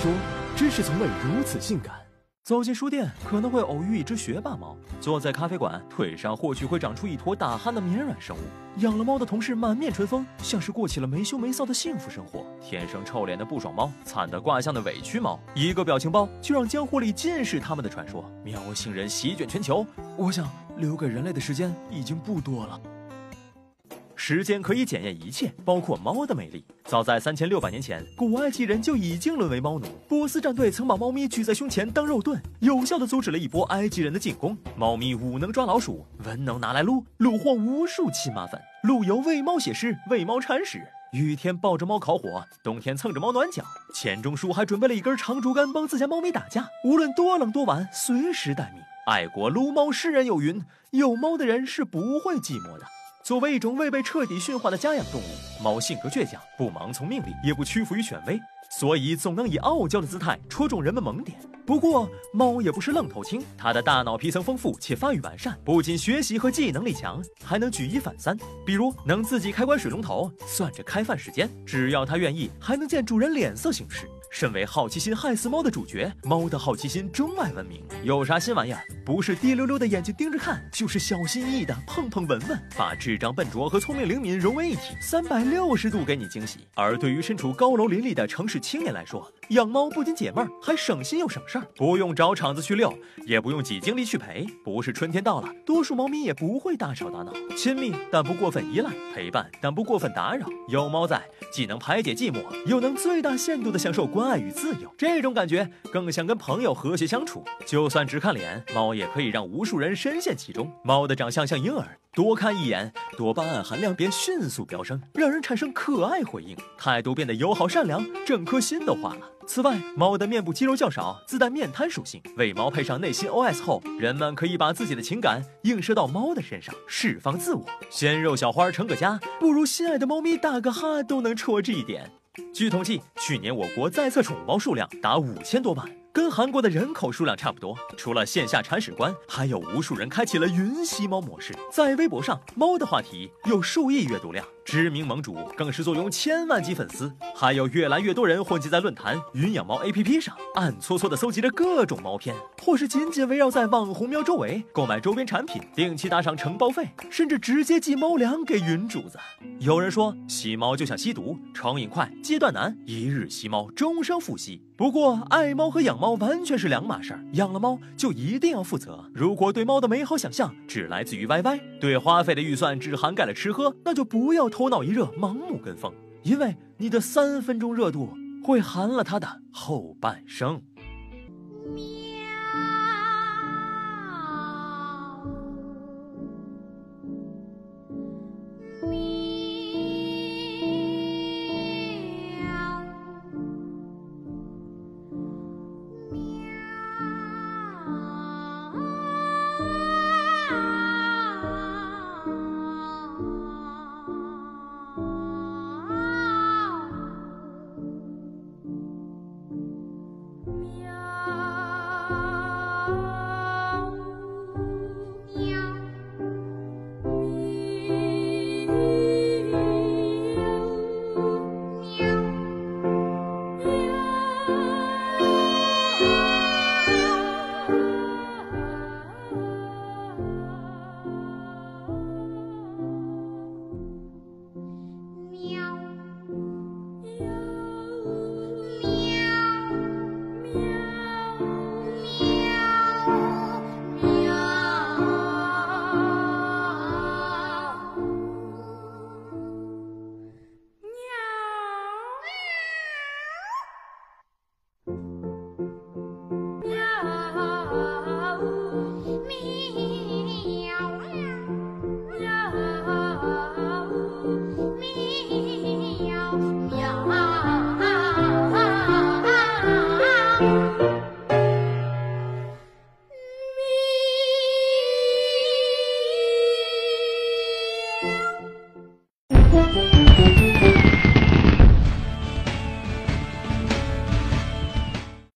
说，真是从未如此性感。走进书店，可能会偶遇一只学霸猫；坐在咖啡馆，腿上或许会长出一坨打鼾的绵软生物。养了猫的同事满面春风，像是过起了没羞没臊的幸福生活。天生臭脸的不爽猫，惨得卦相的委屈猫，一个表情包就让江湖里尽是他们的传说。喵星人席卷全球，我想留给人类的时间已经不多了。时间可以检验一切，包括猫的魅力。早在三千六百年前，古埃及人就已经沦为猫奴。波斯战队曾把猫咪举在胸前当肉盾，有效的阻止了一波埃及人的进攻。猫咪武能抓老鼠，文能拿来撸，虏获无数亲妈粉。陆游为猫写诗，为猫铲屎。雨天抱着猫烤火，冬天蹭着猫暖脚。钱钟书还准备了一根长竹竿，帮自家猫咪打架。无论多冷多晚，随时待命。爱国撸猫诗人有云：有猫的人是不会寂寞的。作为一种未被彻底驯化的家养动物，猫性格倔强，不盲从命令，也不屈服于权威，所以总能以傲娇的姿态戳中人们萌点。不过，猫也不是愣头青，它的大脑皮层丰富且发育完善，不仅学习和记忆能力强，还能举一反三。比如，能自己开关水龙头，算着开饭时间，只要它愿意，还能见主人脸色行事。身为好奇心害死猫的主角，猫的好奇心中外闻名。有啥新玩意儿？不是滴溜溜的眼睛盯着看，就是小心翼翼的碰碰闻闻，把智障笨拙和聪明灵敏融为一体，三百六十度给你惊喜。而对于身处高楼林立的城市青年来说，养猫不仅解闷儿，还省心又省事儿，不用找场子去遛，也不用挤精力去陪。不是春天到了，多数猫咪也不会大吵大闹，亲密但不过分依赖，陪伴但不过分打扰。有猫在，既能排解寂寞，又能最大限度的享受关关爱与自由。这种感觉更像跟朋友和谐相处。就算只看脸，猫也可以让无数人深陷其中。猫的长相像婴儿。多看一眼，多巴胺含量便迅速飙升，让人产生可爱回应，态度变得友好善良，整颗心都化了。此外，猫的面部肌肉较少，自带面瘫属性，为猫配上内心 OS 后，人们可以把自己的情感映射到猫的身上，释放自我。鲜肉小花成个家，不如心爱的猫咪打个哈都能戳这一点。据统计，去年我国在册宠物猫数量达五千多万。跟韩国的人口数量差不多。除了线下铲屎官，还有无数人开启了云吸猫模式。在微博上，猫的话题有数亿阅读量，知名盟主更是坐拥千万级粉丝。还有越来越多人混迹在论坛、云养猫 APP 上，暗搓搓的搜集着各种猫片，或是紧紧围绕在网红喵周围购买周边产品，定期打赏承包费，甚至直接寄猫粮给云主子。有人说，吸猫就像吸毒，成瘾快，戒断难，一日吸猫，终生复吸。不过，爱猫和养猫完全是两码事儿。养了猫就一定要负责。如果对猫的美好想象只来自于 YY，对花费的预算只涵盖了吃喝，那就不要头脑一热盲目跟风，因为你的三分钟热度会寒了他的后半生。